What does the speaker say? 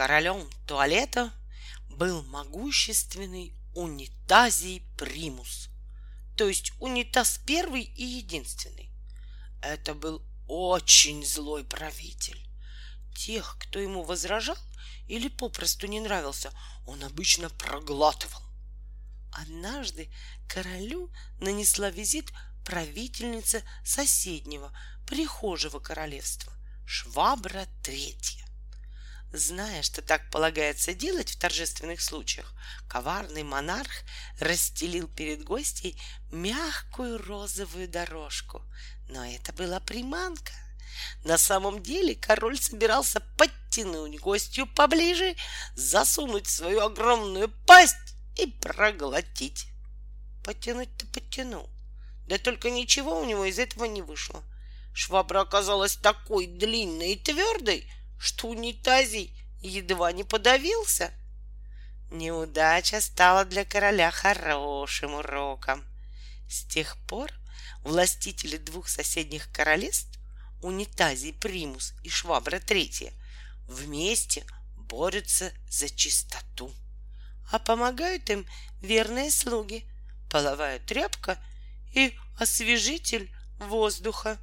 королем туалета был могущественный унитазий примус, то есть унитаз первый и единственный. Это был очень злой правитель. Тех, кто ему возражал или попросту не нравился, он обычно проглатывал. Однажды королю нанесла визит правительница соседнего, прихожего королевства, Швабра Третья. Зная, что так полагается делать в торжественных случаях, коварный монарх расстелил перед гостей мягкую розовую дорожку. Но это была приманка. На самом деле король собирался подтянуть гостью поближе, засунуть свою огромную пасть и проглотить. Подтянуть-то подтянул. Да только ничего у него из этого не вышло. Швабра оказалась такой длинной и твердой, что унитазий едва не подавился. Неудача стала для короля хорошим уроком. С тех пор властители двух соседних королевств, унитазий Примус и Швабра Третья, вместе борются за чистоту. А помогают им верные слуги, половая тряпка и освежитель воздуха.